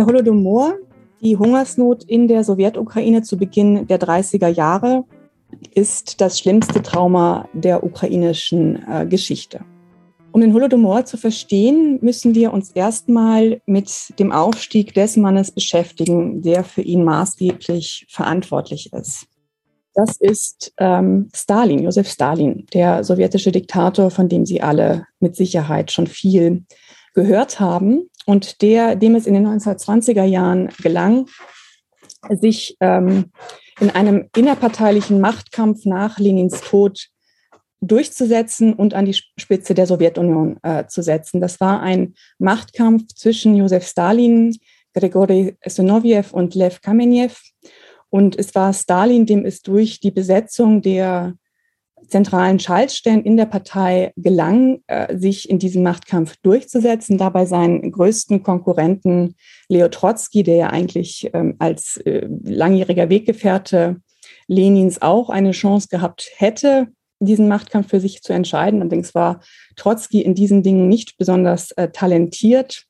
Der Holodomor, die Hungersnot in der Sowjetukraine zu Beginn der 30er Jahre, ist das schlimmste Trauma der ukrainischen äh, Geschichte. Um den Holodomor zu verstehen, müssen wir uns erstmal mit dem Aufstieg des Mannes beschäftigen, der für ihn maßgeblich verantwortlich ist. Das ist ähm, Stalin, Josef Stalin, der sowjetische Diktator, von dem Sie alle mit Sicherheit schon viel gehört haben und der, dem es in den 1920er Jahren gelang, sich ähm, in einem innerparteilichen Machtkampf nach Lenins Tod durchzusetzen und an die Spitze der Sowjetunion äh, zu setzen. Das war ein Machtkampf zwischen Josef Stalin, Grigori Sonoviev und Lev Kamenev. Und es war Stalin, dem es durch die Besetzung der zentralen Schaltstellen in der Partei gelang, äh, sich in diesem Machtkampf durchzusetzen, dabei seinen größten Konkurrenten Leo Trotzki, der ja eigentlich ähm, als äh, langjähriger Weggefährte Lenins auch eine Chance gehabt hätte, diesen Machtkampf für sich zu entscheiden. Allerdings war Trotzki in diesen Dingen nicht besonders äh, talentiert.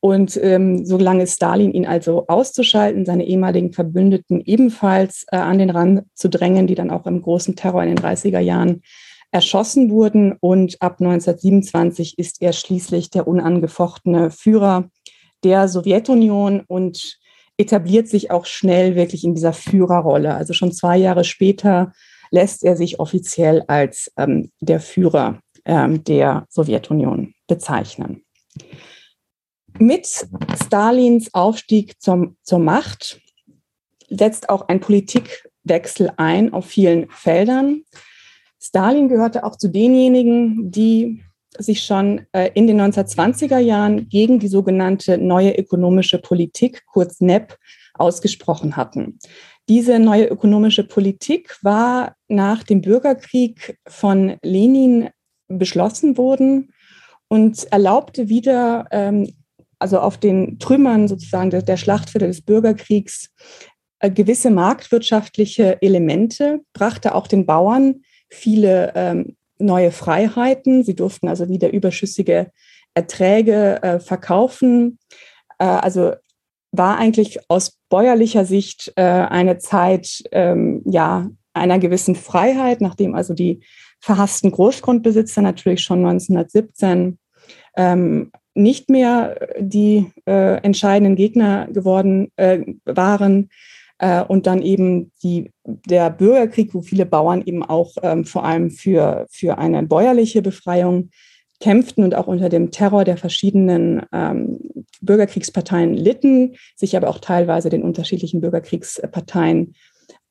Und ähm, so gelang es Stalin, ihn also auszuschalten, seine ehemaligen Verbündeten ebenfalls äh, an den Rand zu drängen, die dann auch im großen Terror in den 30er Jahren erschossen wurden. Und ab 1927 ist er schließlich der unangefochtene Führer der Sowjetunion und etabliert sich auch schnell wirklich in dieser Führerrolle. Also schon zwei Jahre später lässt er sich offiziell als ähm, der Führer ähm, der Sowjetunion bezeichnen. Mit Stalins Aufstieg zum, zur Macht setzt auch ein Politikwechsel ein auf vielen Feldern. Stalin gehörte auch zu denjenigen, die sich schon äh, in den 1920er Jahren gegen die sogenannte neue ökonomische Politik, kurz NEP, ausgesprochen hatten. Diese neue ökonomische Politik war nach dem Bürgerkrieg von Lenin beschlossen worden und erlaubte wieder ähm, also auf den Trümmern sozusagen der, der Schlachtfelder des Bürgerkriegs, äh, gewisse marktwirtschaftliche Elemente, brachte auch den Bauern viele ähm, neue Freiheiten. Sie durften also wieder überschüssige Erträge äh, verkaufen. Äh, also war eigentlich aus bäuerlicher Sicht äh, eine Zeit ähm, ja einer gewissen Freiheit, nachdem also die verhassten Großgrundbesitzer natürlich schon 1917 ähm, nicht mehr die äh, entscheidenden Gegner geworden äh, waren äh, und dann eben die, der Bürgerkrieg, wo viele Bauern eben auch ähm, vor allem für, für eine bäuerliche Befreiung kämpften und auch unter dem Terror der verschiedenen ähm, Bürgerkriegsparteien litten, sich aber auch teilweise den unterschiedlichen Bürgerkriegsparteien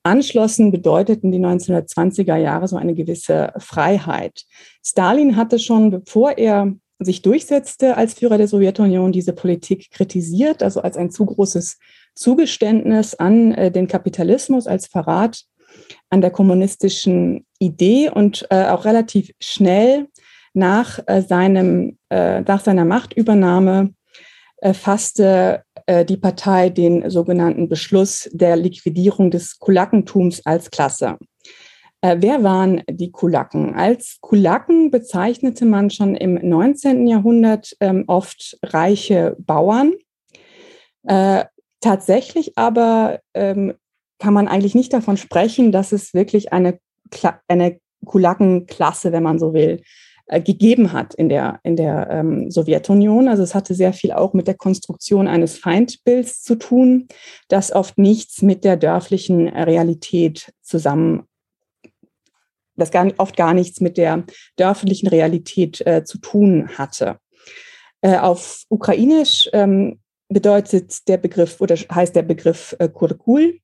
anschlossen, bedeuteten die 1920er Jahre so eine gewisse Freiheit. Stalin hatte schon, bevor er sich durchsetzte als Führer der Sowjetunion, diese Politik kritisiert, also als ein zu großes Zugeständnis an äh, den Kapitalismus, als Verrat an der kommunistischen Idee und äh, auch relativ schnell nach, äh, seinem, äh, nach seiner Machtübernahme äh, fasste äh, die Partei den sogenannten Beschluss der Liquidierung des Kulakentums als Klasse. Äh, wer waren die Kulaken? Als Kulaken bezeichnete man schon im 19. Jahrhundert ähm, oft reiche Bauern. Äh, tatsächlich aber ähm, kann man eigentlich nicht davon sprechen, dass es wirklich eine, eine Kulakenklasse, wenn man so will, äh, gegeben hat in der, in der ähm, Sowjetunion. Also es hatte sehr viel auch mit der Konstruktion eines Feindbilds zu tun, das oft nichts mit der dörflichen Realität zusammen das gar, oft gar nichts mit der dörflichen Realität äh, zu tun hatte. Äh, auf Ukrainisch ähm, bedeutet der Begriff oder heißt der Begriff äh, Kurkul.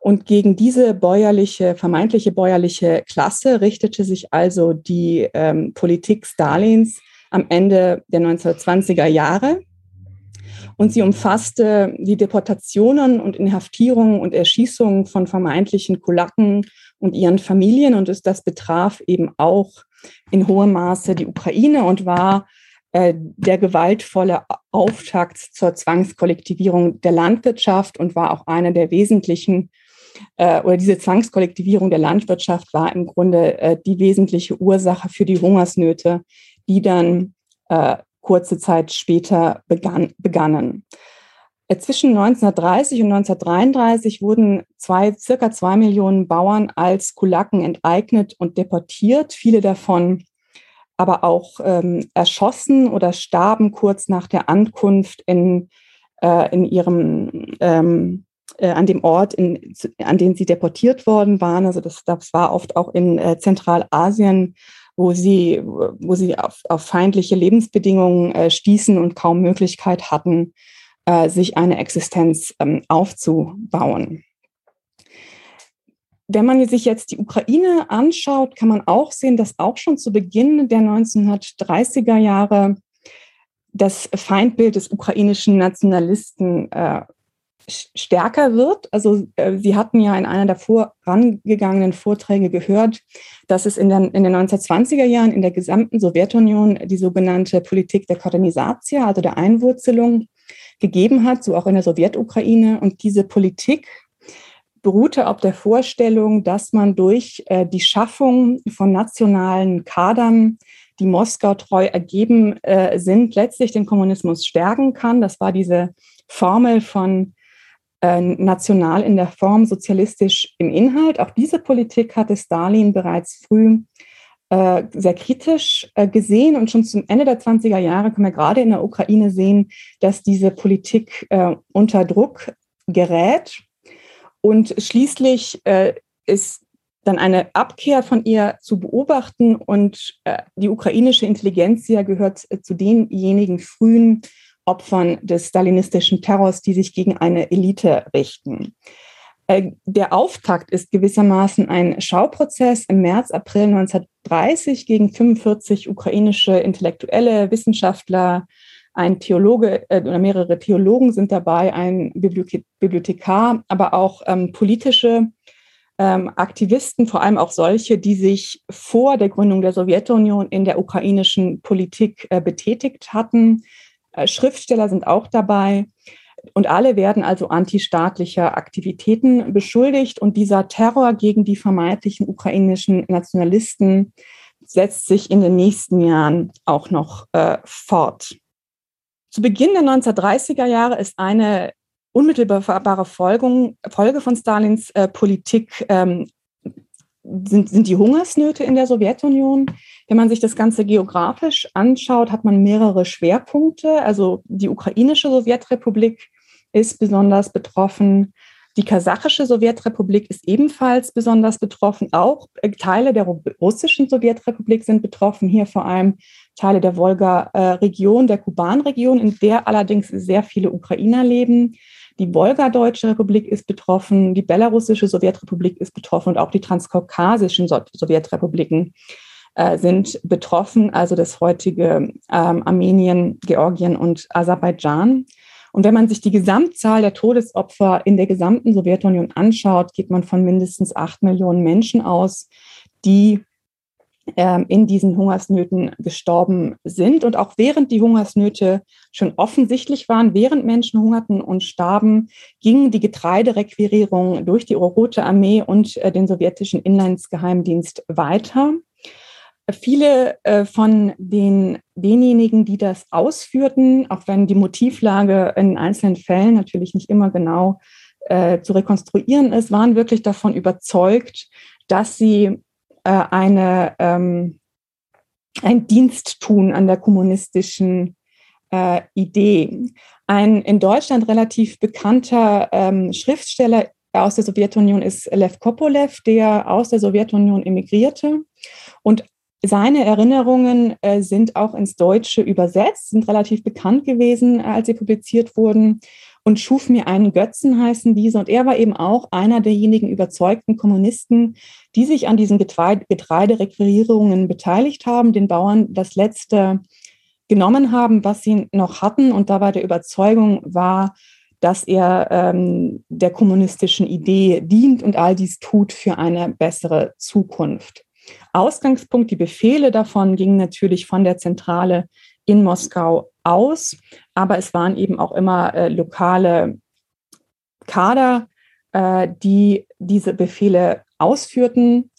Und gegen diese bäuerliche, vermeintliche bäuerliche Klasse richtete sich also die ähm, Politik Stalins am Ende der 1920er Jahre. Und sie umfasste die Deportationen und Inhaftierungen und Erschießungen von vermeintlichen Kulaken und ihren Familien. Und es, das betraf eben auch in hohem Maße die Ukraine und war äh, der gewaltvolle Auftakt zur Zwangskollektivierung der Landwirtschaft und war auch einer der wesentlichen äh, oder diese Zwangskollektivierung der Landwirtschaft war im Grunde äh, die wesentliche Ursache für die Hungersnöte, die dann äh, kurze Zeit später begann, begannen. Zwischen 1930 und 1933 wurden zwei, circa zwei Millionen Bauern als Kulaken enteignet und deportiert. Viele davon aber auch ähm, erschossen oder starben kurz nach der Ankunft in, äh, in ihrem, ähm, äh, an dem Ort, in, an den sie deportiert worden waren. Also das, das war oft auch in äh, Zentralasien, wo sie, wo sie auf, auf feindliche Lebensbedingungen äh, stießen und kaum Möglichkeit hatten, äh, sich eine Existenz ähm, aufzubauen. Wenn man sich jetzt die Ukraine anschaut, kann man auch sehen, dass auch schon zu Beginn der 1930er Jahre das Feindbild des ukrainischen Nationalisten äh, stärker wird. Also äh, Sie hatten ja in einer der vorangegangenen Vorträge gehört, dass es in den, in den 1920er Jahren in der gesamten Sowjetunion die sogenannte Politik der Kolonisation, also der Einwurzelung, gegeben hat, so auch in der Sowjetukraine. Und diese Politik beruhte auf der Vorstellung, dass man durch äh, die Schaffung von nationalen Kadern, die Moskau treu ergeben äh, sind, letztlich den Kommunismus stärken kann. Das war diese Formel von äh, national in der Form, sozialistisch im Inhalt. Auch diese Politik hatte Stalin bereits früh äh, sehr kritisch äh, gesehen. Und schon zum Ende der 20er Jahre können wir gerade in der Ukraine sehen, dass diese Politik äh, unter Druck gerät. Und schließlich äh, ist dann eine Abkehr von ihr zu beobachten. Und die ukrainische Intelligenzia gehört äh, zu denjenigen frühen Opfern des stalinistischen Terrors, die sich gegen eine Elite richten. Äh, der Auftakt ist gewissermaßen ein Schauprozess im März, April 1930 gegen 45 ukrainische Intellektuelle, Wissenschaftler, ein Theologe äh, oder mehrere Theologen sind dabei, ein Bibliothekar, aber auch ähm, politische ähm, Aktivisten, vor allem auch solche, die sich vor der Gründung der Sowjetunion in der ukrainischen Politik äh, betätigt hatten. Äh, Schriftsteller sind auch dabei. Und alle werden also antistaatlicher Aktivitäten beschuldigt. Und dieser Terror gegen die vermeintlichen ukrainischen Nationalisten setzt sich in den nächsten Jahren auch noch äh, fort. Zu Beginn der 1930er Jahre ist eine unmittelbare Folge von Stalins äh, Politik ähm, sind, sind die Hungersnöte in der Sowjetunion. Wenn man sich das Ganze geografisch anschaut, hat man mehrere Schwerpunkte. Also die ukrainische Sowjetrepublik ist besonders betroffen. Die kasachische Sowjetrepublik ist ebenfalls besonders betroffen. Auch äh, Teile der russischen Sowjetrepublik sind betroffen. Hier vor allem Teile der Wolga-Region, der Kuban-Region, in der allerdings sehr viele Ukrainer leben. Die Wolgadeutsche Republik ist betroffen, die belarussische Sowjetrepublik ist betroffen und auch die transkaukasischen Sowjetrepubliken äh, sind betroffen, also das heutige ähm, Armenien, Georgien und Aserbaidschan. Und wenn man sich die Gesamtzahl der Todesopfer in der gesamten Sowjetunion anschaut, geht man von mindestens acht Millionen Menschen aus, die in diesen Hungersnöten gestorben sind. Und auch während die Hungersnöte schon offensichtlich waren, während Menschen hungerten und starben, ging die Getreiderequirierung durch die Rote Armee und äh, den sowjetischen Inlandsgeheimdienst weiter. Viele äh, von den, denjenigen, die das ausführten, auch wenn die Motivlage in einzelnen Fällen natürlich nicht immer genau äh, zu rekonstruieren ist, waren wirklich davon überzeugt, dass sie äh, eine, ähm, ein Dienst tun an der kommunistischen äh, Idee. Ein in Deutschland relativ bekannter ähm, Schriftsteller aus der Sowjetunion ist Lev Kopolev, der aus der Sowjetunion emigrierte und seine Erinnerungen äh, sind auch ins Deutsche übersetzt, sind relativ bekannt gewesen, äh, als sie publiziert wurden und schuf mir einen Götzen, heißen diese. Und er war eben auch einer derjenigen überzeugten Kommunisten, die sich an diesen Getreiderequirierungen beteiligt haben, den Bauern das letzte genommen haben, was sie noch hatten und dabei der Überzeugung war, dass er ähm, der kommunistischen Idee dient und all dies tut für eine bessere Zukunft. Ausgangspunkt, die Befehle davon gingen natürlich von der Zentrale in Moskau aus, aber es waren eben auch immer äh, lokale Kader, äh, die diese Befehle ausführten.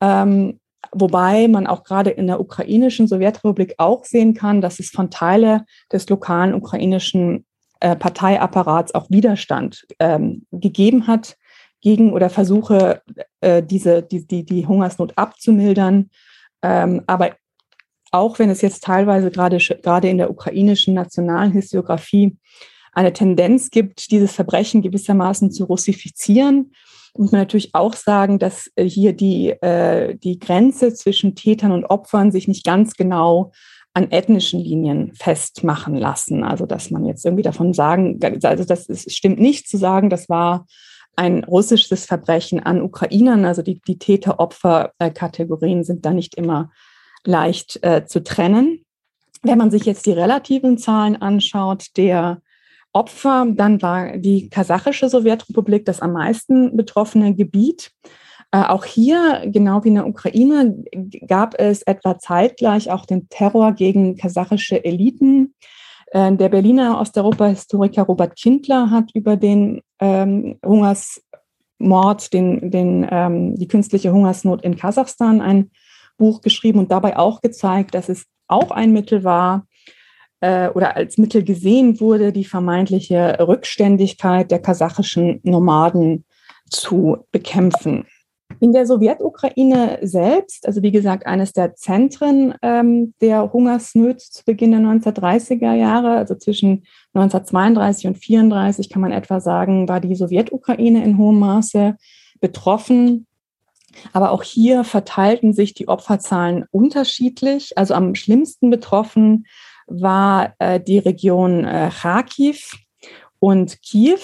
Ähm, wobei man auch gerade in der ukrainischen Sowjetrepublik auch sehen kann, dass es von Teile des lokalen ukrainischen äh, Parteiapparats auch Widerstand ähm, gegeben hat gegen oder Versuche, äh, diese, die, die, die Hungersnot abzumildern. Ähm, aber auch wenn es jetzt teilweise gerade, gerade in der ukrainischen nationalen Historiografie eine Tendenz gibt, dieses Verbrechen gewissermaßen zu russifizieren, muss man natürlich auch sagen, dass äh, hier die, äh, die Grenze zwischen Tätern und Opfern sich nicht ganz genau an ethnischen Linien festmachen lassen. Also dass man jetzt irgendwie davon sagen, also das ist, stimmt nicht zu sagen, das war ein russisches Verbrechen an Ukrainern. Also die, die Täter-Opfer-Kategorien sind da nicht immer leicht äh, zu trennen. Wenn man sich jetzt die relativen Zahlen anschaut, der Opfer, dann war die kasachische Sowjetrepublik das am meisten betroffene Gebiet. Äh, auch hier, genau wie in der Ukraine, gab es etwa zeitgleich auch den Terror gegen kasachische Eliten. Äh, der Berliner Osteuropa-Historiker Robert Kindler hat über den ähm, Hungersmord, den, den, ähm, die künstliche Hungersnot in Kasachstan ein Buch geschrieben und dabei auch gezeigt, dass es auch ein Mittel war äh, oder als Mittel gesehen wurde, die vermeintliche Rückständigkeit der kasachischen Nomaden zu bekämpfen. In der Sowjetukraine selbst, also wie gesagt, eines der Zentren ähm, der Hungersnöte zu Beginn der 1930er Jahre, also zwischen 1932 und 1934 kann man etwa sagen, war die Sowjetukraine in hohem Maße betroffen. Aber auch hier verteilten sich die Opferzahlen unterschiedlich. Also am schlimmsten betroffen war äh, die Region äh, Kharkiv und Kiew.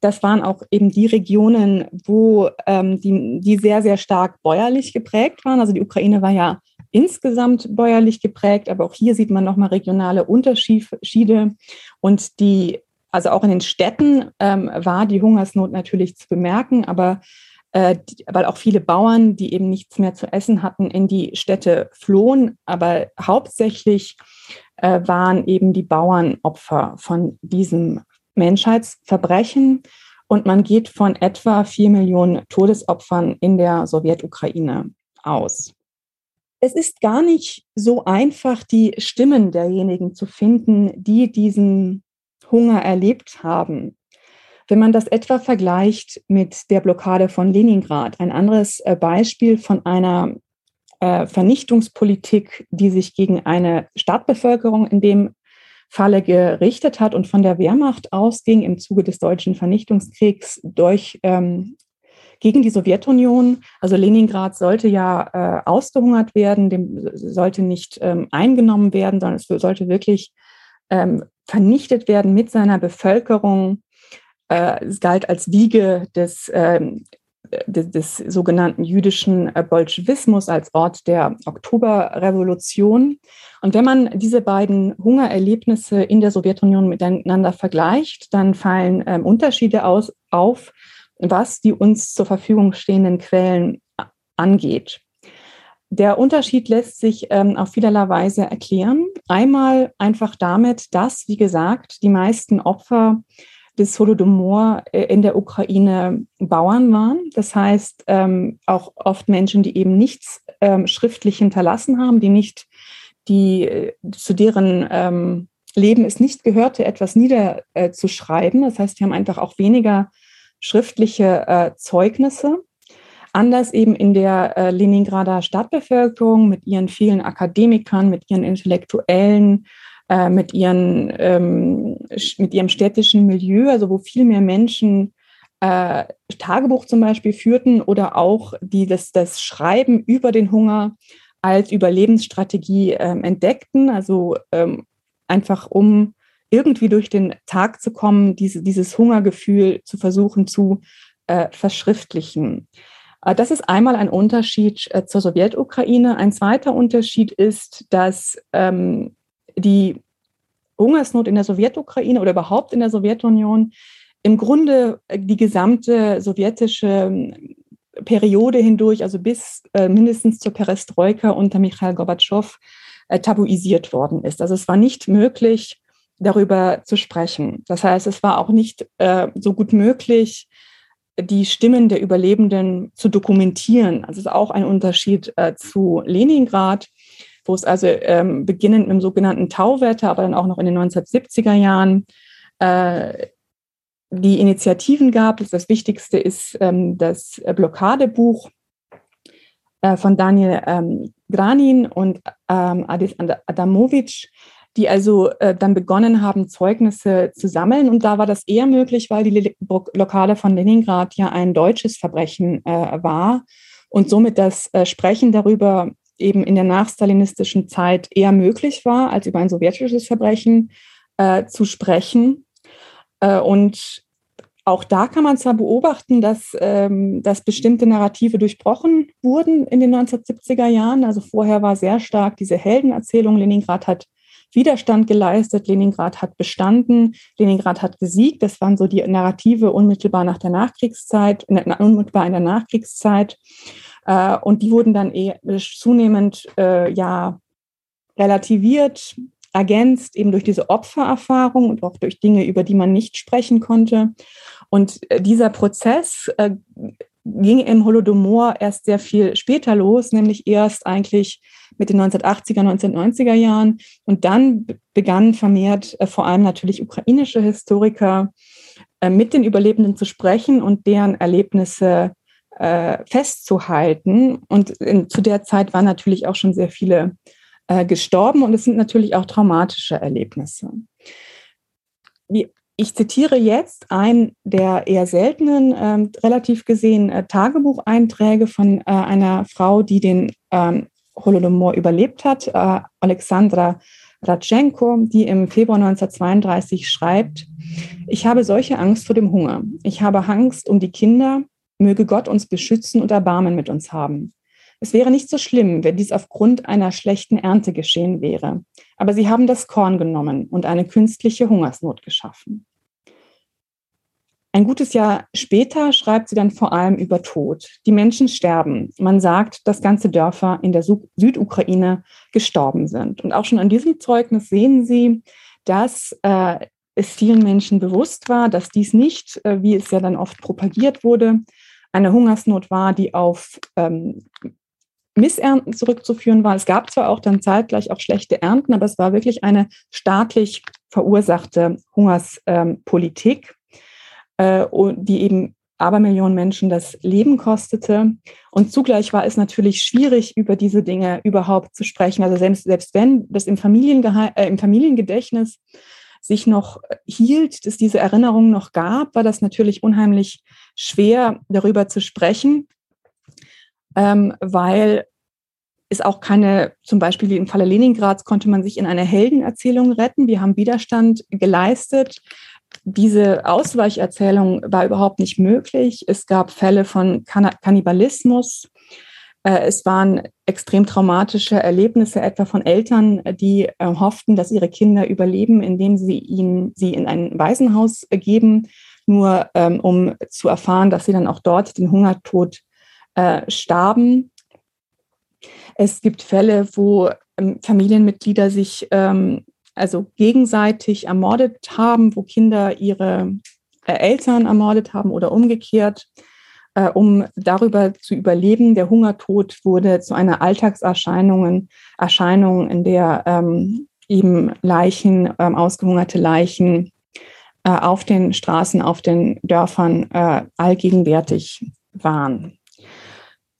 Das waren auch eben die Regionen, wo ähm, die, die sehr, sehr stark bäuerlich geprägt waren. Also die Ukraine war ja insgesamt bäuerlich geprägt, aber auch hier sieht man nochmal regionale Unterschiede. Und die, also auch in den Städten ähm, war die Hungersnot natürlich zu bemerken, aber weil auch viele Bauern, die eben nichts mehr zu essen hatten, in die Städte flohen. Aber hauptsächlich äh, waren eben die Bauern Opfer von diesem Menschheitsverbrechen. Und man geht von etwa vier Millionen Todesopfern in der Sowjetukraine aus. Es ist gar nicht so einfach, die Stimmen derjenigen zu finden, die diesen Hunger erlebt haben. Wenn man das etwa vergleicht mit der Blockade von Leningrad, ein anderes äh, Beispiel von einer äh, Vernichtungspolitik, die sich gegen eine Stadtbevölkerung in dem Falle gerichtet hat und von der Wehrmacht ausging im Zuge des deutschen Vernichtungskriegs durch ähm, gegen die Sowjetunion. Also Leningrad sollte ja äh, ausgehungert werden, dem sollte nicht ähm, eingenommen werden, sondern es sollte wirklich ähm, vernichtet werden mit seiner Bevölkerung. Äh, es galt als Wiege des ähm, des, des sogenannten jüdischen äh, Bolschewismus als Ort der Oktoberrevolution. Und wenn man diese beiden Hungererlebnisse in der Sowjetunion miteinander vergleicht, dann fallen ähm, Unterschiede aus, auf, was die uns zur Verfügung stehenden Quellen angeht. Der Unterschied lässt sich ähm, auf vielerlei Weise erklären. Einmal einfach damit, dass, wie gesagt, die meisten Opfer des Holodomor äh, in der Ukraine Bauern waren. Das heißt, ähm, auch oft Menschen, die eben nichts ähm, schriftlich hinterlassen haben, die nicht, die äh, zu deren ähm, Leben es nicht gehörte, etwas niederzuschreiben. Äh, das heißt, die haben einfach auch weniger schriftliche äh, Zeugnisse. Anders eben in der äh, Leningrader Stadtbevölkerung mit ihren vielen Akademikern, mit ihren Intellektuellen, äh, mit, ihren, ähm, mit ihrem städtischen Milieu, also wo viel mehr Menschen äh, Tagebuch zum Beispiel führten oder auch die das, das Schreiben über den Hunger als Überlebensstrategie ähm, entdeckten, also ähm, einfach um irgendwie durch den Tag zu kommen, diese, dieses Hungergefühl zu versuchen zu äh, verschriftlichen. Äh, das ist einmal ein Unterschied äh, zur Sowjetukraine. Ein zweiter Unterschied ist, dass ähm, die Hungersnot in der Sowjetukraine oder überhaupt in der Sowjetunion im Grunde äh, die gesamte sowjetische ähm, Periode hindurch, also bis äh, mindestens zur Perestroika unter Michail Gorbatschow, äh, tabuisiert worden ist. Also es war nicht möglich, darüber zu sprechen. Das heißt, es war auch nicht äh, so gut möglich, die Stimmen der Überlebenden zu dokumentieren. Also es ist auch ein Unterschied äh, zu Leningrad, wo es also ähm, beginnend mit dem sogenannten Tauwetter, aber dann auch noch in den 1970er Jahren äh, die Initiativen gab. Das Wichtigste ist ähm, das Blockadebuch äh, von Daniel ähm, Granin und ähm, Adis Adamovic, die also äh, dann begonnen haben, Zeugnisse zu sammeln. Und da war das eher möglich, weil die Blockade von Leningrad ja ein deutsches Verbrechen äh, war und somit das äh, Sprechen darüber eben in der nachstalinistischen Zeit eher möglich war, als über ein sowjetisches Verbrechen äh, zu sprechen. Äh, und auch da kann man zwar beobachten, dass, ähm, dass bestimmte Narrative durchbrochen wurden in den 1970er Jahren. Also vorher war sehr stark diese Heldenerzählung. Leningrad hat Widerstand geleistet, Leningrad hat bestanden, Leningrad hat gesiegt. Das waren so die Narrative unmittelbar nach der Nachkriegszeit, unmittelbar in der Nachkriegszeit. Äh, und die wurden dann eh zunehmend äh, ja relativiert, ergänzt eben durch diese Opfererfahrung und auch durch Dinge, über die man nicht sprechen konnte. Und äh, dieser Prozess äh, ging im Holodomor erst sehr viel später los, nämlich erst eigentlich mit den 1980er, 1990er Jahren. Und dann begannen vermehrt äh, vor allem natürlich ukrainische Historiker äh, mit den Überlebenden zu sprechen und deren Erlebnisse äh, festzuhalten. Und in, zu der Zeit waren natürlich auch schon sehr viele äh, gestorben und es sind natürlich auch traumatische Erlebnisse. Wie, ich zitiere jetzt einen der eher seltenen, ähm, relativ gesehen äh, Tagebucheinträge von äh, einer Frau, die den ähm, Holodomor überlebt hat, äh, Alexandra Ratschenko, die im Februar 1932 schreibt, ich habe solche Angst vor dem Hunger. Ich habe Angst um die Kinder. Möge Gott uns beschützen und Erbarmen mit uns haben. Es wäre nicht so schlimm, wenn dies aufgrund einer schlechten Ernte geschehen wäre. Aber sie haben das Korn genommen und eine künstliche Hungersnot geschaffen. Ein gutes Jahr später schreibt sie dann vor allem über Tod. Die Menschen sterben. Man sagt, dass ganze Dörfer in der Südukraine gestorben sind. Und auch schon an diesem Zeugnis sehen Sie, dass äh, es vielen Menschen bewusst war, dass dies nicht, äh, wie es ja dann oft propagiert wurde, eine Hungersnot war, die auf ähm, Missernten zurückzuführen war. Es gab zwar auch dann zeitgleich auch schlechte Ernten, aber es war wirklich eine staatlich verursachte Hungerspolitik, äh, die eben Abermillionen Menschen das Leben kostete. Und zugleich war es natürlich schwierig, über diese Dinge überhaupt zu sprechen. Also selbst, selbst wenn das im, äh, im Familiengedächtnis sich noch hielt, dass diese Erinnerung noch gab, war das natürlich unheimlich schwer, darüber zu sprechen ähm, weil es auch keine, zum Beispiel wie im Falle Leningrads, konnte man sich in eine Heldenerzählung retten. Wir haben Widerstand geleistet. Diese Ausweicherzählung war überhaupt nicht möglich. Es gab Fälle von Kannibalismus. Äh, es waren extrem traumatische Erlebnisse, etwa von Eltern, die äh, hofften, dass ihre Kinder überleben, indem sie ihnen sie in ein Waisenhaus geben, nur ähm, um zu erfahren, dass sie dann auch dort den Hungertod äh, starben. Es gibt Fälle, wo ähm, Familienmitglieder sich ähm, also gegenseitig ermordet haben, wo Kinder ihre äh, Eltern ermordet haben oder umgekehrt, äh, um darüber zu überleben. Der Hungertod wurde zu einer Alltagserscheinung, Erscheinung, in der ähm, eben Leichen, ähm, ausgehungerte Leichen äh, auf den Straßen, auf den Dörfern äh, allgegenwärtig waren.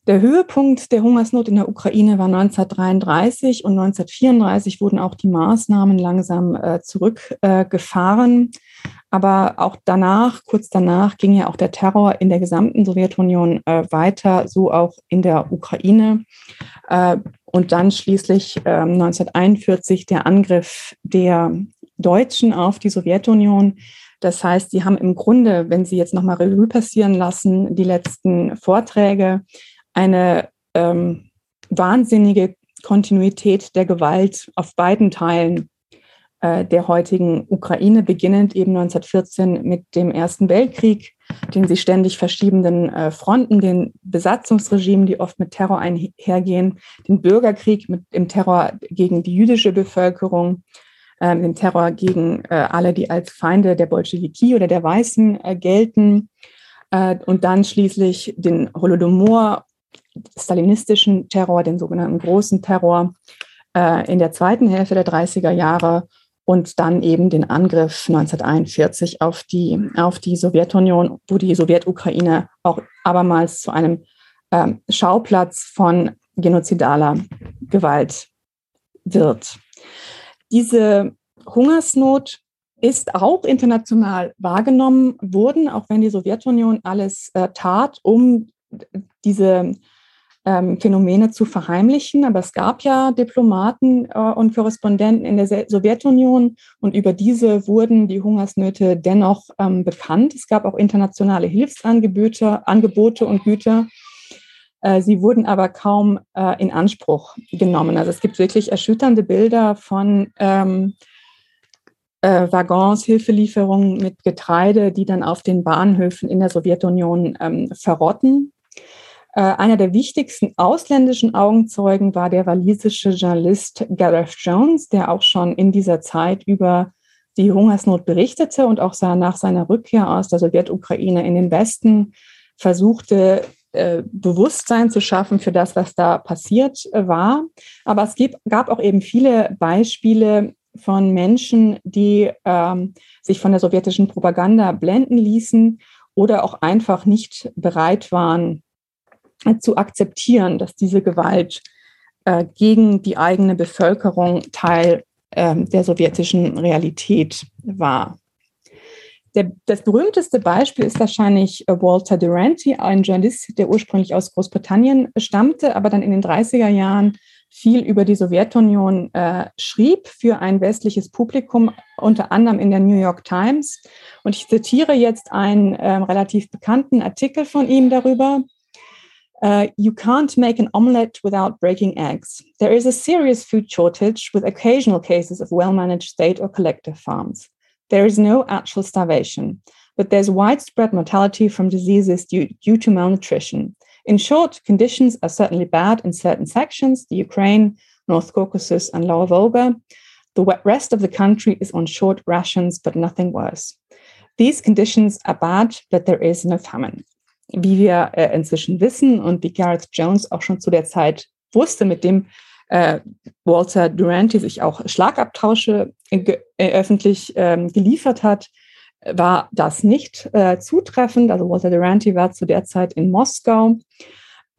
Der Höhepunkt der Hungersnot in der Ukraine war 1933 und 1934 wurden auch die Maßnahmen langsam äh, zurückgefahren. Äh, Aber auch danach, kurz danach, ging ja auch der Terror in der gesamten Sowjetunion äh, weiter, so auch in der Ukraine. Äh, und dann schließlich 1941 ähm, der Angriff der Deutschen auf die Sowjetunion. Das heißt, sie haben im Grunde, wenn Sie jetzt nochmal Revue passieren lassen, die letzten Vorträge, eine ähm, wahnsinnige Kontinuität der Gewalt auf beiden Teilen äh, der heutigen Ukraine, beginnend eben 1914 mit dem Ersten Weltkrieg, den sie ständig verschiebenden äh, Fronten, den Besatzungsregimen, die oft mit Terror einhergehen, den Bürgerkrieg mit dem Terror gegen die jüdische Bevölkerung, äh, dem Terror gegen äh, alle, die als Feinde der Bolschewiki oder der Weißen äh, gelten, äh, und dann schließlich den Holodomor stalinistischen Terror, den sogenannten großen Terror äh, in der zweiten Hälfte der 30er Jahre und dann eben den Angriff 1941 auf die, auf die Sowjetunion, wo die Sowjetukraine auch abermals zu einem ähm, Schauplatz von genozidaler Gewalt wird. Diese Hungersnot ist auch international wahrgenommen worden, auch wenn die Sowjetunion alles äh, tat, um diese ähm, Phänomene zu verheimlichen. Aber es gab ja Diplomaten äh, und Korrespondenten in der Sowjetunion und über diese wurden die Hungersnöte dennoch ähm, bekannt. Es gab auch internationale Hilfsangebote Angebote und Güter. Äh, sie wurden aber kaum äh, in Anspruch genommen. Also es gibt wirklich erschütternde Bilder von ähm, äh, Waggons, Hilfelieferungen mit Getreide, die dann auf den Bahnhöfen in der Sowjetunion ähm, verrotten. Äh, einer der wichtigsten ausländischen Augenzeugen war der walisische Journalist Gareth Jones, der auch schon in dieser Zeit über die Hungersnot berichtete und auch nach seiner Rückkehr aus der Sowjetukraine in den Westen versuchte, äh, Bewusstsein zu schaffen für das, was da passiert äh, war. Aber es gab auch eben viele Beispiele von Menschen, die ähm, sich von der sowjetischen Propaganda blenden ließen oder auch einfach nicht bereit waren zu akzeptieren, dass diese Gewalt äh, gegen die eigene Bevölkerung Teil äh, der sowjetischen Realität war. Der, das berühmteste Beispiel ist wahrscheinlich äh, Walter Duranty, ein Journalist, der ursprünglich aus Großbritannien stammte, aber dann in den 30er Jahren viel über die Sowjetunion äh, schrieb für ein westliches Publikum, unter anderem in der New York Times. Und ich zitiere jetzt einen äh, relativ bekannten Artikel von ihm darüber. Uh, you can't make an omelette without breaking eggs. There is a serious food shortage with occasional cases of well managed state or collective farms. There is no actual starvation, but there's widespread mortality from diseases due, due to malnutrition. In short, conditions are certainly bad in certain sections, the Ukraine, North Caucasus, and Lower Volga. The rest of the country is on short rations, but nothing worse. These conditions are bad, but there is no famine. Wie wir äh, inzwischen wissen und wie Gareth Jones auch schon zu der Zeit wusste, mit dem äh, Walter Duranty sich auch Schlagabtausche äh, öffentlich ähm, geliefert hat, war das nicht äh, zutreffend. Also Walter Duranty war zu der Zeit in Moskau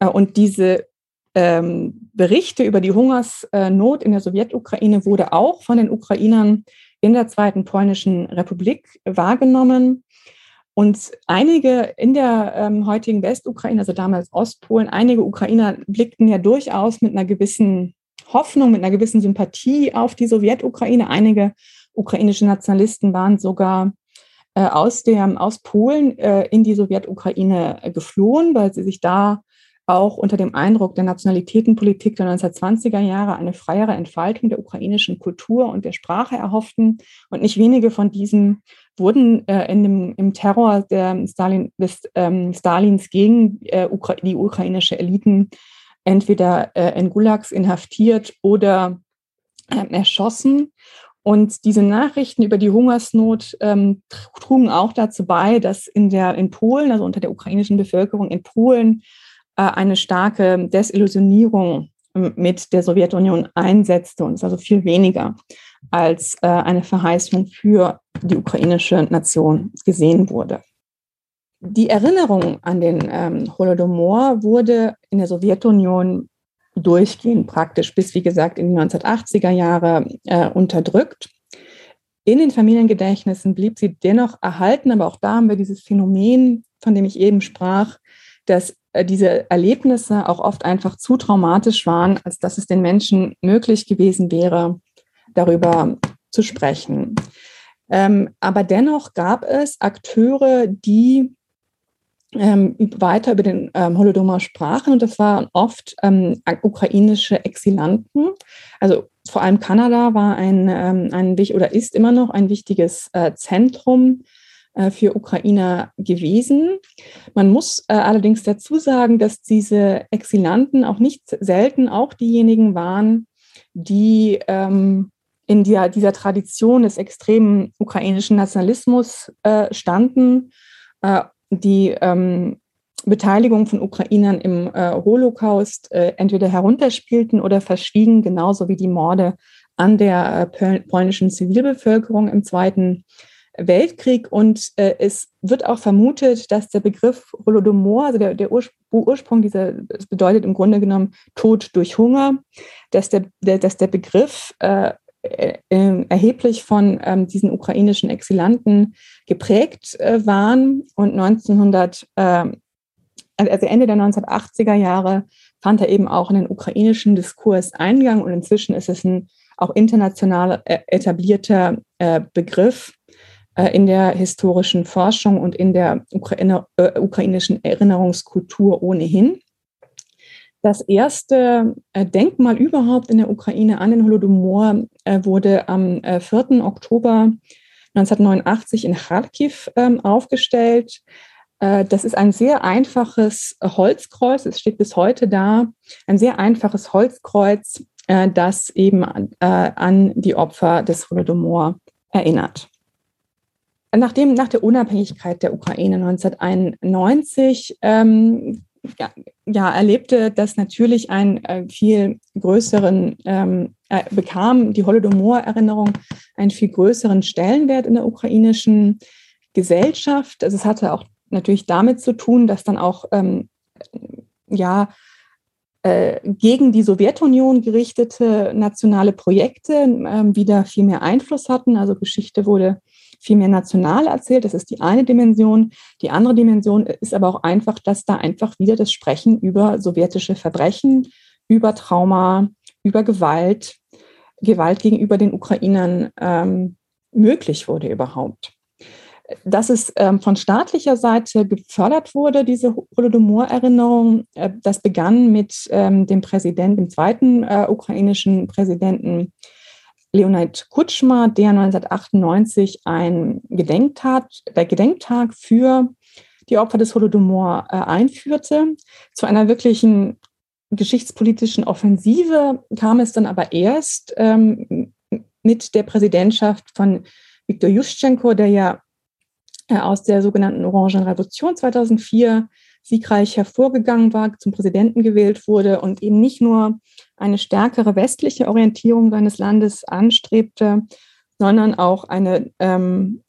äh, und diese ähm, Berichte über die Hungersnot in der Sowjetukraine wurde auch von den Ukrainern in der Zweiten Polnischen Republik wahrgenommen. Und einige in der ähm, heutigen Westukraine, also damals Ostpolen, einige Ukrainer blickten ja durchaus mit einer gewissen Hoffnung, mit einer gewissen Sympathie auf die Sowjetukraine. Einige ukrainische Nationalisten waren sogar äh, aus, der, aus Polen äh, in die Sowjetukraine äh, geflohen, weil sie sich da auch unter dem Eindruck der Nationalitätenpolitik der 1920er Jahre eine freiere Entfaltung der ukrainischen Kultur und der Sprache erhofften. Und nicht wenige von diesen wurden äh, in dem, im Terror der Stalin, des ähm, Stalins gegen äh, Ukra die ukrainische Eliten entweder äh, in Gulags inhaftiert oder erschossen. Und diese Nachrichten über die Hungersnot ähm, trugen auch dazu bei, dass in, der, in Polen, also unter der ukrainischen Bevölkerung in Polen, äh, eine starke Desillusionierung ähm, mit der Sowjetunion einsetzte und es also viel weniger als äh, eine Verheißung für die ukrainische Nation gesehen wurde. Die Erinnerung an den ähm, Holodomor wurde in der Sowjetunion durchgehend praktisch bis, wie gesagt, in die 1980er Jahre äh, unterdrückt. In den Familiengedächtnissen blieb sie dennoch erhalten, aber auch da haben wir dieses Phänomen, von dem ich eben sprach, dass äh, diese Erlebnisse auch oft einfach zu traumatisch waren, als dass es den Menschen möglich gewesen wäre, darüber zu sprechen. Ähm, aber dennoch gab es Akteure, die ähm, weiter über den ähm, Holodomor sprachen und das waren oft ähm, ukrainische Exilanten. Also vor allem Kanada war ein, ähm, ein oder ist immer noch ein wichtiges äh, Zentrum äh, für Ukrainer gewesen. Man muss äh, allerdings dazu sagen, dass diese Exilanten auch nicht selten auch diejenigen waren, die ähm, in der, dieser Tradition des extremen ukrainischen Nationalismus äh, standen äh, die ähm, Beteiligung von Ukrainern im äh, Holocaust äh, entweder herunterspielten oder verschwiegen, genauso wie die Morde an der äh, polnischen Zivilbevölkerung im Zweiten Weltkrieg. Und äh, es wird auch vermutet, dass der Begriff Holodomor, also der, der Ursprung dieser, das bedeutet im Grunde genommen Tod durch Hunger, dass der, der dass der Begriff erheblich von ähm, diesen ukrainischen Exilanten geprägt äh, waren und 1900, äh, also Ende der 1980er Jahre fand er eben auch in den ukrainischen Diskurs Eingang und inzwischen ist es ein auch international äh, etablierter äh, Begriff äh, in der historischen Forschung und in der Ukraine, ukrainischen Erinnerungskultur ohnehin. Das erste Denkmal überhaupt in der Ukraine an den Holodomor wurde am 4. Oktober 1989 in Kharkiv ähm, aufgestellt. Das ist ein sehr einfaches Holzkreuz, es steht bis heute da, ein sehr einfaches Holzkreuz, das eben an die Opfer des Holodomor erinnert. Nachdem, nach der Unabhängigkeit der Ukraine 1991 ähm, ja, ja, erlebte das natürlich einen äh, viel größeren, ähm, äh, bekam die Holodomor-Erinnerung einen viel größeren Stellenwert in der ukrainischen Gesellschaft. Also es hatte auch natürlich damit zu tun, dass dann auch ähm, ja, äh, gegen die Sowjetunion gerichtete nationale Projekte äh, wieder viel mehr Einfluss hatten. Also Geschichte wurde viel mehr national erzählt. Das ist die eine Dimension. Die andere Dimension ist aber auch einfach, dass da einfach wieder das Sprechen über sowjetische Verbrechen, über Trauma, über Gewalt, Gewalt gegenüber den Ukrainern ähm, möglich wurde überhaupt. Dass es ähm, von staatlicher Seite gefördert wurde, diese Holodomor-Erinnerung, äh, das begann mit ähm, dem Präsidenten, dem zweiten äh, ukrainischen Präsidenten Leonid Kutschma, der 1998 ein Gedenktag, der Gedenktag für die Opfer des Holodomor äh, einführte. Zu einer wirklichen geschichtspolitischen Offensive kam es dann aber erst ähm, mit der Präsidentschaft von Viktor Juschenko, der ja äh, aus der sogenannten Orangen Revolution 2004 siegreich hervorgegangen war, zum Präsidenten gewählt wurde und eben nicht nur eine stärkere westliche Orientierung seines Landes anstrebte, sondern auch eine ähm,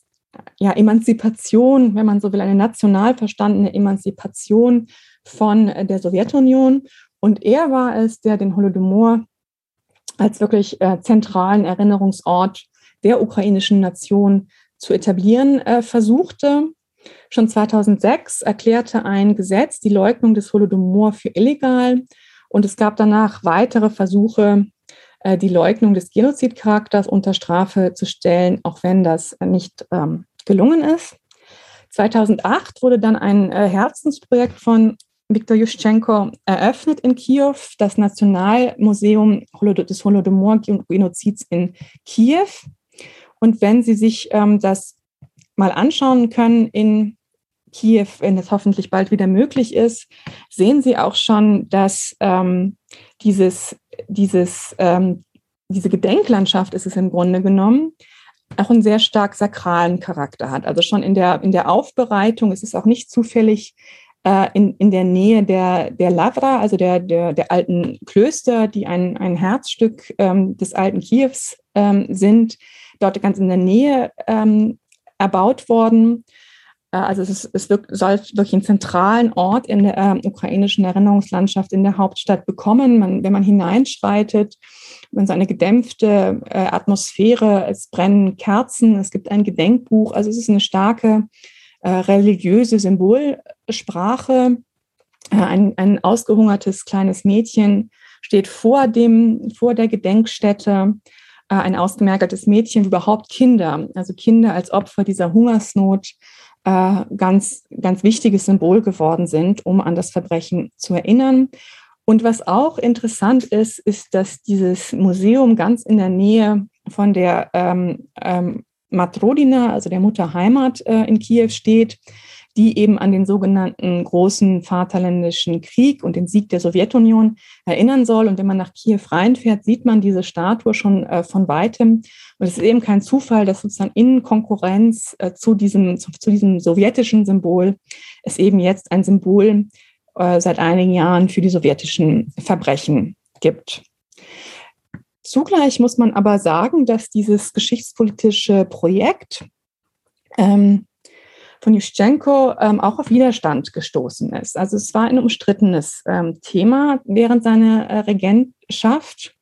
ja, Emanzipation, wenn man so will, eine national verstandene Emanzipation von der Sowjetunion. Und er war es, der den Holodomor als wirklich äh, zentralen Erinnerungsort der ukrainischen Nation zu etablieren äh, versuchte. Schon 2006 erklärte ein Gesetz die Leugnung des Holodomor für illegal und es gab danach weitere Versuche, äh, die Leugnung des Genozidcharakters unter Strafe zu stellen, auch wenn das nicht ähm, gelungen ist. 2008 wurde dann ein äh, Herzensprojekt von Viktor Juschenko eröffnet in Kiew, das Nationalmuseum des Holodomor-Genozids in Kiew. Und wenn Sie sich ähm, das mal anschauen können in Kiew, wenn es hoffentlich bald wieder möglich ist, sehen Sie auch schon, dass ähm, dieses, dieses, ähm, diese Gedenklandschaft ist es im Grunde genommen, auch einen sehr stark sakralen Charakter hat. Also schon in der, in der Aufbereitung ist es auch nicht zufällig äh, in, in der Nähe der, der Lavra, also der, der, der alten Klöster, die ein, ein Herzstück ähm, des alten Kiews ähm, sind, dort ganz in der Nähe ähm, erbaut worden. Äh, also es, ist, es wird, soll wirklich einen zentralen Ort in der äh, ukrainischen Erinnerungslandschaft in der Hauptstadt bekommen. Man, wenn man hineinschreitet, man so eine gedämpfte äh, Atmosphäre, es brennen Kerzen, es gibt ein Gedenkbuch. Also es ist eine starke äh, religiöse Symbolsprache. Äh, ein, ein ausgehungertes kleines Mädchen steht vor, dem, vor der Gedenkstätte äh, ein ausgemerkeltes Mädchen, überhaupt Kinder, also Kinder als Opfer dieser Hungersnot, äh, ganz, ganz wichtiges Symbol geworden sind, um an das Verbrechen zu erinnern. Und was auch interessant ist, ist, dass dieses Museum ganz in der Nähe von der ähm, ähm, Matrodina, also der Mutterheimat äh, in Kiew steht die eben an den sogenannten großen Vaterländischen Krieg und den Sieg der Sowjetunion erinnern soll. Und wenn man nach Kiew reinfährt, sieht man diese Statue schon äh, von weitem. Und es ist eben kein Zufall, dass sozusagen in Konkurrenz äh, zu, diesem, zu, zu, diesem sowjetischen Symbol es eben jetzt ein Symbol äh, seit einigen Jahren für die sowjetischen Verbrechen gibt. Zugleich muss man aber sagen, dass dieses geschichtspolitische Projekt ähm, von Juschenko ähm, auch auf Widerstand gestoßen ist. Also es war ein umstrittenes ähm, Thema während seiner äh, Regentschaft.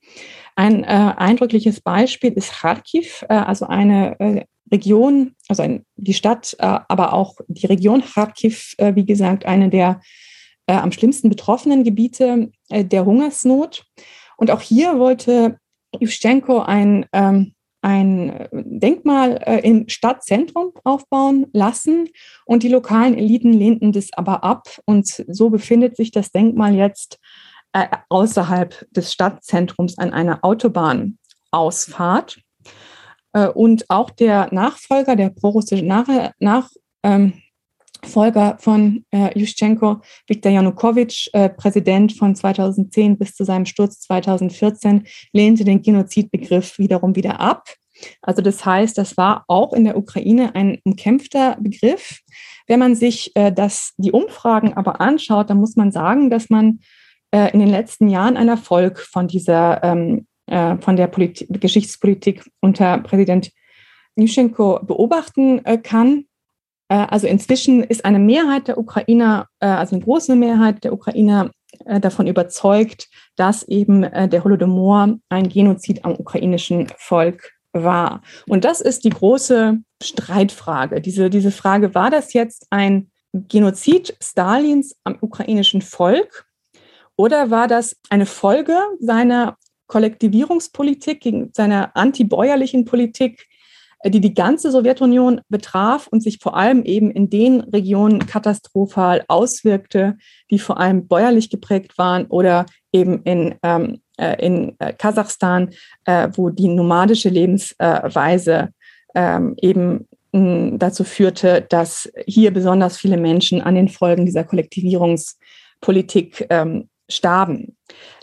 Ein äh, eindrückliches Beispiel ist Kharkiv, äh, also eine äh, Region, also ein, die Stadt, äh, aber auch die Region Kharkiv, äh, wie gesagt, eine der am schlimmsten betroffenen Gebiete der Hungersnot. Und auch hier wollte Juschenko ein ähm, ein äh, Denkmal äh, im Stadtzentrum aufbauen lassen und die lokalen Eliten lehnten das aber ab und so befindet sich das Denkmal jetzt äh, außerhalb des Stadtzentrums an einer Autobahnausfahrt. Äh, und auch der Nachfolger, der prorussische Nach, Nach ähm, Folger von äh, Juschenko, Viktor Janukowitsch, äh, Präsident von 2010 bis zu seinem Sturz 2014, lehnte den Genozidbegriff wiederum wieder ab. Also das heißt, das war auch in der Ukraine ein umkämpfter Begriff. Wenn man sich äh, das, die Umfragen aber anschaut, dann muss man sagen, dass man äh, in den letzten Jahren einen Erfolg von dieser, ähm, äh, von der Polit Geschichtspolitik unter Präsident Juschenko beobachten äh, kann. Äh, also inzwischen ist eine Mehrheit der Ukrainer, äh, also eine große Mehrheit der Ukrainer äh, davon überzeugt, dass eben der Holodomor ein Genozid am ukrainischen Volk war. Und das ist die große Streitfrage. Diese, diese Frage, war das jetzt ein Genozid Stalins am ukrainischen Volk oder war das eine Folge seiner Kollektivierungspolitik, seiner antibäuerlichen Politik die die ganze Sowjetunion betraf und sich vor allem eben in den Regionen katastrophal auswirkte, die vor allem bäuerlich geprägt waren oder eben in, ähm, äh, in äh, Kasachstan, äh, wo die nomadische Lebensweise ähm, eben mh, dazu führte, dass hier besonders viele Menschen an den Folgen dieser Kollektivierungspolitik ähm, starben.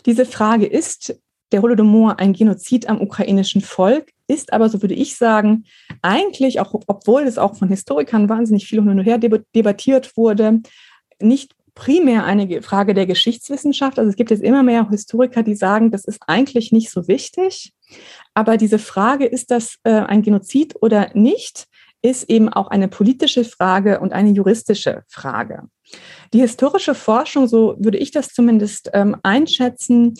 Diese Frage ist der Holodomor ein Genozid am ukrainischen Volk, ist aber, so würde ich sagen, eigentlich, auch obwohl es auch von Historikern wahnsinnig viel hin und her debattiert wurde, nicht primär eine Frage der Geschichtswissenschaft. Also es gibt jetzt immer mehr Historiker, die sagen, das ist eigentlich nicht so wichtig. Aber diese Frage, ist das äh, ein Genozid oder nicht, ist eben auch eine politische Frage und eine juristische Frage. Die historische Forschung, so würde ich das zumindest ähm, einschätzen,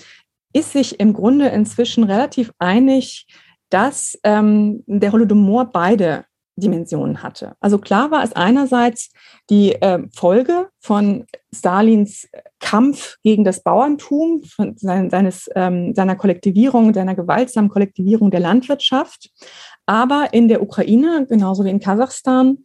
ist sich im Grunde inzwischen relativ einig, dass ähm, der Holodomor beide Dimensionen hatte. Also klar war es einerseits die äh, Folge von Stalins Kampf gegen das Bauerntum, von sein, seines, ähm, seiner Kollektivierung, seiner gewaltsamen Kollektivierung der Landwirtschaft. Aber in der Ukraine, genauso wie in Kasachstan,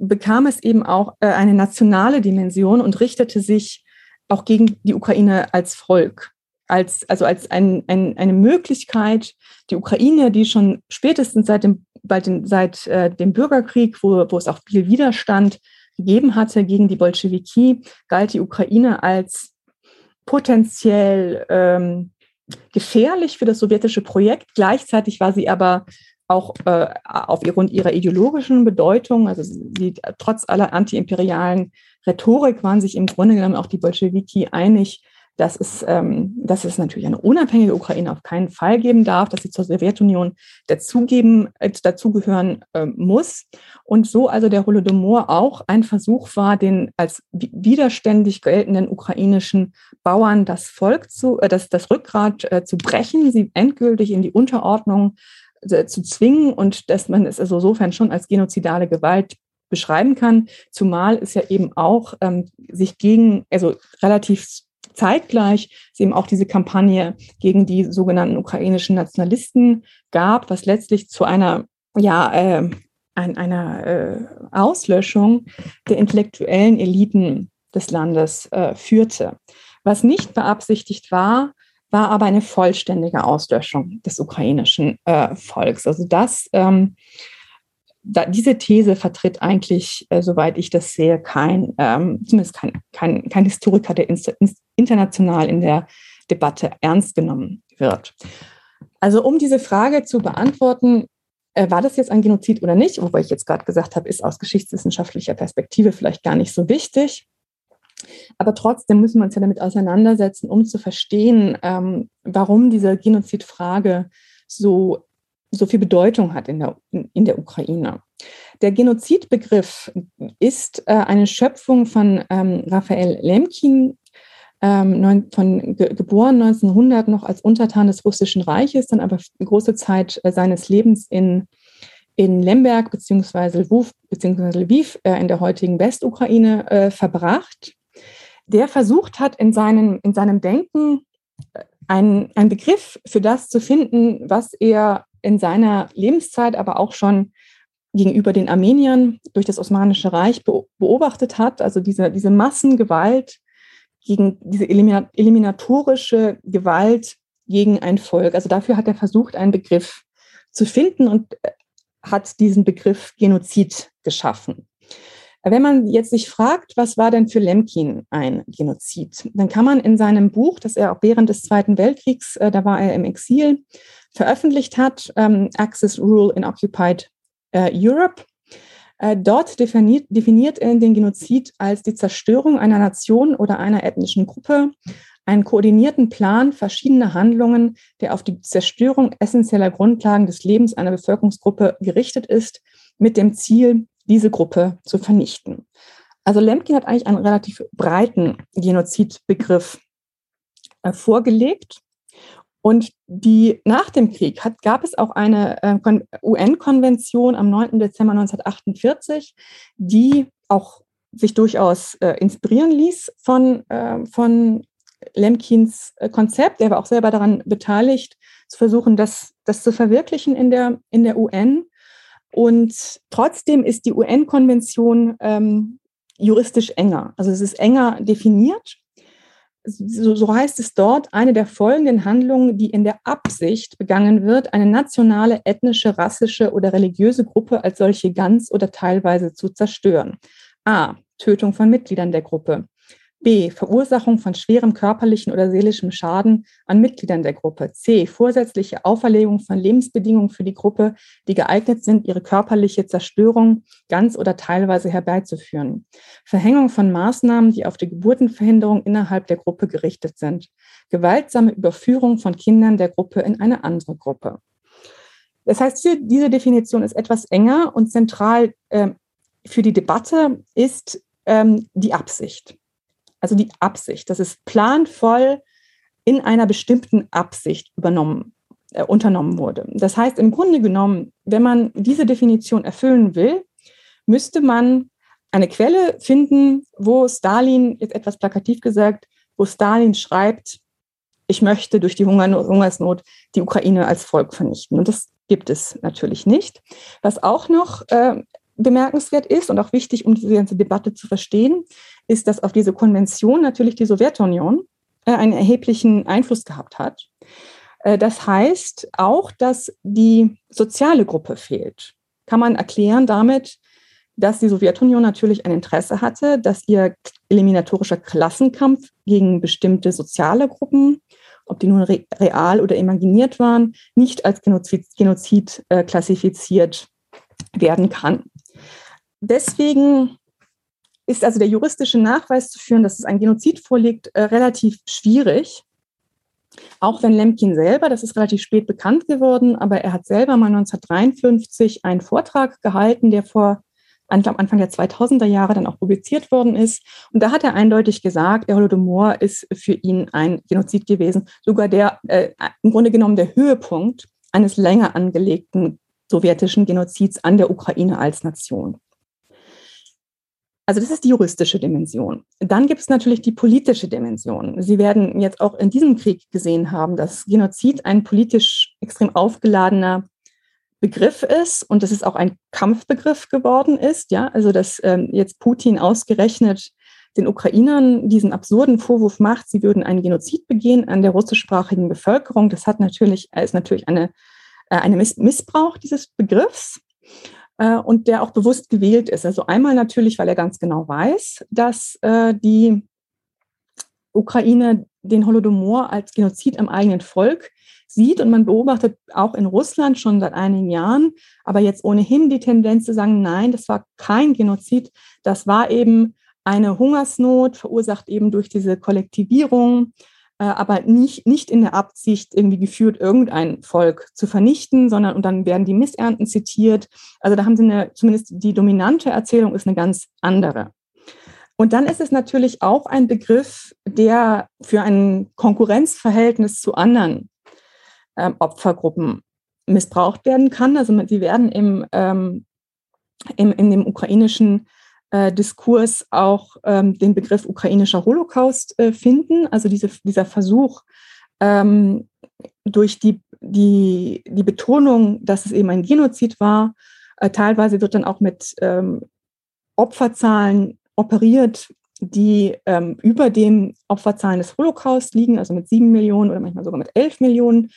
bekam es eben auch äh, eine nationale Dimension und richtete sich auch gegen die Ukraine als Volk als, also als ein, ein, eine Möglichkeit, die Ukraine, die schon spätestens seit dem, den, seit äh, dem Bürgerkrieg, wo, wo es auch viel Widerstand gegeben hatte gegen die Bolschewiki, galt die Ukraine als potenziell ähm, gefährlich für das sowjetische Projekt. Gleichzeitig war sie aber auch äh, aufgrund ihrer ideologischen Bedeutung, also sie, trotz aller antiimperialen Rhetorik waren sich im Grunde genommen auch die Bolschewiki einig, dass es, ähm, dass es natürlich eine unabhängige Ukraine auf keinen Fall geben darf, dass sie zur Sowjetunion dazugeben, äh, dazugehören äh, muss. Und so also der Holodomor auch ein Versuch war, den als widerständig geltenden ukrainischen Bauern das Volk zu, äh, das, das Rückgrat äh, zu brechen, sie endgültig in die Unterordnung äh, zu zwingen und dass man es also insofern schon als genozidale Gewalt beschreiben kann, zumal es ja eben auch ähm, sich gegen, also relativ zeitgleich es eben auch diese Kampagne gegen die sogenannten ukrainischen Nationalisten gab, was letztlich zu einer, ja, äh, ein, einer äh, Auslöschung der intellektuellen Eliten des Landes äh, führte. Was nicht beabsichtigt war, war aber eine vollständige Auslöschung des ukrainischen äh, Volks. Also das ähm, da, diese These vertritt eigentlich, äh, soweit ich das sehe, kein, ähm, zumindest kein, kein, kein Historiker, der inst, international in der Debatte ernst genommen wird. Also um diese Frage zu beantworten, äh, war das jetzt ein Genozid oder nicht, wobei ich jetzt gerade gesagt habe, ist aus geschichtswissenschaftlicher Perspektive vielleicht gar nicht so wichtig. Aber trotzdem müssen wir uns ja damit auseinandersetzen, um zu verstehen, ähm, warum diese Genozidfrage so, so viel Bedeutung hat in der, in der Ukraine. Der Genozidbegriff ist äh, eine Schöpfung von ähm, Raphael Lemkin, ähm, von ge geboren 1900 noch als Untertan des Russischen Reiches, dann aber große Zeit äh, seines Lebens in, in Lemberg bzw. Lviv, beziehungsweise Lviv äh, in der heutigen Westukraine äh, verbracht der versucht hat, in, seinen, in seinem Denken äh, einen, einen Begriff für das zu finden, was er in seiner Lebenszeit, aber auch schon gegenüber den Armeniern durch das Osmanische Reich beobachtet hat, also diese, diese Massengewalt gegen diese eliminatorische Gewalt gegen ein Volk. Also dafür hat er versucht, einen Begriff zu finden und äh, hat diesen Begriff Genozid geschaffen. Wenn man jetzt sich fragt, was war denn für Lemkin ein Genozid, dann kann man in seinem Buch, das er auch während des Zweiten Weltkriegs, äh, da war er im Exil, veröffentlicht hat, ähm, Axis Rule in Occupied äh, Europe, äh, dort definiert, definiert er den Genozid als die Zerstörung einer Nation oder einer ethnischen Gruppe, einen koordinierten Plan verschiedener Handlungen, der auf die Zerstörung essentieller Grundlagen des Lebens einer Bevölkerungsgruppe gerichtet ist, mit dem Ziel, diese Gruppe zu vernichten. Also Lemkin hat eigentlich einen relativ breiten Genozidbegriff äh, vorgelegt. Und die, nach dem Krieg hat, gab es auch eine äh, UN-Konvention am 9. Dezember 1948, die auch sich durchaus äh, inspirieren ließ von, äh, von Lemkins äh, Konzept. Er war auch selber daran beteiligt, zu versuchen, das, das zu verwirklichen in der, in der UN. Und trotzdem ist die UN-Konvention ähm, juristisch enger. Also es ist enger definiert. So, so heißt es dort, eine der folgenden Handlungen, die in der Absicht begangen wird, eine nationale, ethnische, rassische oder religiöse Gruppe als solche ganz oder teilweise zu zerstören. A. Tötung von Mitgliedern der Gruppe. B. Verursachung von schwerem körperlichen oder seelischem Schaden an Mitgliedern der Gruppe. C. Vorsätzliche Auferlegung von Lebensbedingungen für die Gruppe, die geeignet sind, ihre körperliche Zerstörung ganz oder teilweise herbeizuführen. Verhängung von Maßnahmen, die auf die Geburtenverhinderung innerhalb der Gruppe gerichtet sind. Gewaltsame Überführung von Kindern der Gruppe in eine andere Gruppe. Das heißt, diese Definition ist etwas enger und zentral äh, für die Debatte ist ähm, die Absicht also die Absicht, dass es planvoll in einer bestimmten Absicht übernommen, äh, unternommen wurde. Das heißt, im Grunde genommen, wenn man diese Definition erfüllen will, müsste man eine Quelle finden, wo Stalin, jetzt etwas plakativ gesagt, wo Stalin schreibt, ich möchte durch die Hungersnot die Ukraine als Volk vernichten. Und das gibt es natürlich nicht. Was auch noch äh, bemerkenswert ist und auch wichtig, um diese ganze Debatte zu verstehen, ist, dass auf diese Konvention natürlich die Sowjetunion äh, einen erheblichen Einfluss gehabt hat. Äh, das heißt auch, dass die soziale Gruppe fehlt. Kann man erklären damit, dass die Sowjetunion natürlich ein Interesse hatte, dass ihr eliminatorischer Klassenkampf gegen bestimmte soziale Gruppen, ob die nun real oder imaginiert waren, nicht als Genozid, Genozid äh, klassifiziert werden kann. Deswegen ist also der juristische Nachweis zu führen, dass es ein Genozid vorliegt, äh, relativ schwierig. Auch wenn Lemkin selber, das ist relativ spät bekannt geworden, aber er hat selber mal 1953 einen Vortrag gehalten, der vor Anfang der 2000er Jahre dann auch publiziert worden ist. Und da hat er eindeutig gesagt, der Holodomor ist für ihn ein Genozid gewesen, sogar der äh, im Grunde genommen der Höhepunkt eines länger angelegten sowjetischen Genozids an der Ukraine als Nation. Also das ist die juristische Dimension. Dann gibt es natürlich die politische Dimension. Sie werden jetzt auch in diesem Krieg gesehen haben, dass Genozid ein politisch extrem aufgeladener Begriff ist und dass es auch ein Kampfbegriff geworden ist. Ja, also dass ähm, jetzt Putin ausgerechnet den Ukrainern diesen absurden Vorwurf macht, sie würden einen Genozid begehen an der russischsprachigen Bevölkerung. Das hat natürlich ist natürlich eine äh, eine Missbrauch dieses Begriffs äh, und der auch bewusst gewählt ist. Also einmal natürlich, weil er ganz genau weiß, dass äh, die Ukraine den Holodomor als Genozid am eigenen Volk sieht. Und man beobachtet auch in Russland schon seit einigen Jahren, aber jetzt ohnehin die Tendenz zu sagen, nein, das war kein Genozid, das war eben eine Hungersnot, verursacht eben durch diese Kollektivierung, aber nicht, nicht in der Absicht irgendwie geführt, irgendein Volk zu vernichten, sondern und dann werden die Missernten zitiert. Also da haben sie eine, zumindest die dominante Erzählung ist eine ganz andere. Und dann ist es natürlich auch ein Begriff, der für ein Konkurrenzverhältnis zu anderen ähm, Opfergruppen missbraucht werden kann. Also sie werden im, ähm, im, in dem ukrainischen äh, Diskurs auch ähm, den Begriff ukrainischer Holocaust äh, finden. Also diese, dieser Versuch, ähm, durch die, die, die Betonung, dass es eben ein Genozid war, äh, teilweise wird dann auch mit ähm, Opferzahlen operiert, die ähm, über den Opferzahlen des Holocaust liegen, also mit sieben Millionen oder manchmal sogar mit elf Millionen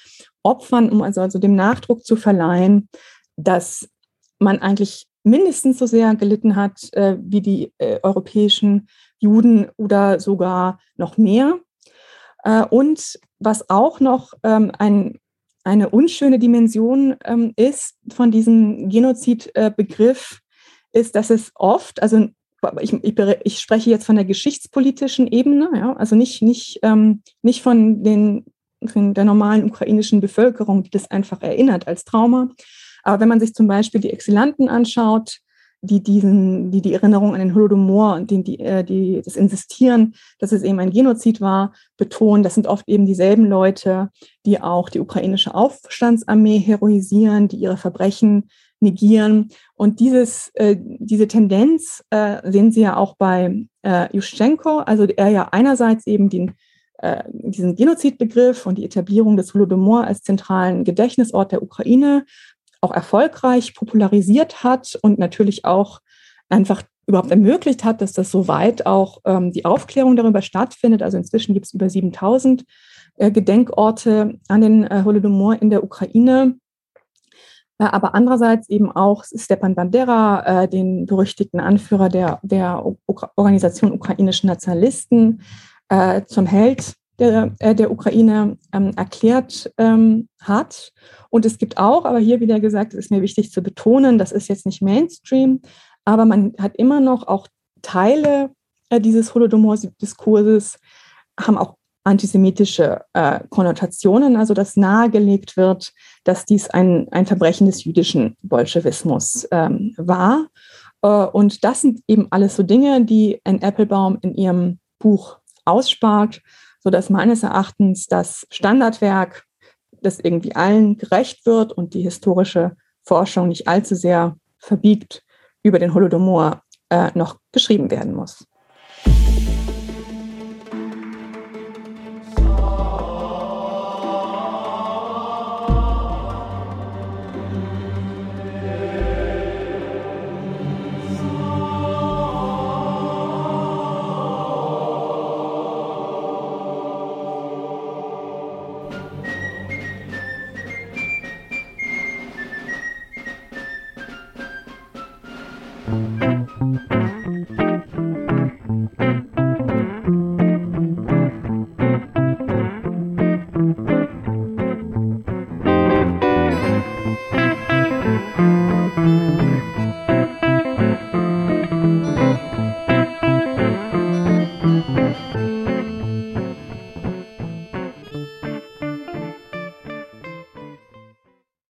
Opfern, um also, also dem Nachdruck zu verleihen, dass man eigentlich mindestens so sehr gelitten hat äh, wie die äh, europäischen Juden oder sogar noch mehr. Äh, und was auch noch ähm, ein, eine unschöne Dimension ähm, ist von diesem Genozidbegriff, ist, dass es oft, also ich, ich, ich, spreche jetzt von der geschichtspolitischen Ebene, ja, also nicht, nicht, ähm, nicht von, den, von der normalen ukrainischen Bevölkerung, die das einfach erinnert als Trauma, aber wenn man sich zum Beispiel die Exilanten anschaut, die diesen, die die Erinnerung an den Holodomor und die, die, äh, die das Insistieren, dass es eben ein Genozid war, betonen, das sind oft eben dieselben Leute, die auch die ukrainische Aufstandsarmee heroisieren, die ihre Verbrechen negieren. Und dieses, äh, diese Tendenz äh, sehen Sie ja auch bei äh, Juschenko, also er ja einerseits eben den, äh, diesen Genozidbegriff und die Etablierung des Holodomor als zentralen Gedächtnisort der Ukraine auch erfolgreich popularisiert hat und natürlich auch einfach überhaupt ermöglicht hat, dass das soweit auch ähm, die Aufklärung darüber stattfindet. Also inzwischen gibt es über 7000 äh, Gedenkorte an den äh, Holodomor in der Ukraine. Äh, aber andererseits eben auch Stepan Bandera, äh, den berüchtigten Anführer der, der Organisation ukrainischen Nationalisten, äh, zum Held der, äh, der Ukraine ähm, erklärt ähm, hat. Und es gibt auch, aber hier wieder gesagt, es ist mir wichtig zu betonen, das ist jetzt nicht Mainstream, aber man hat immer noch auch Teile äh, dieses Holodomor-Diskurses, haben auch antisemitische äh, Konnotationen, also dass nahegelegt wird, dass dies ein, ein Verbrechen des jüdischen Bolschewismus ähm, war. Äh, und das sind eben alles so Dinge, die Anne Applebaum in ihrem Buch ausspart sodass meines Erachtens das Standardwerk, das irgendwie allen gerecht wird und die historische Forschung nicht allzu sehr verbiegt, über den Holodomor äh, noch geschrieben werden muss.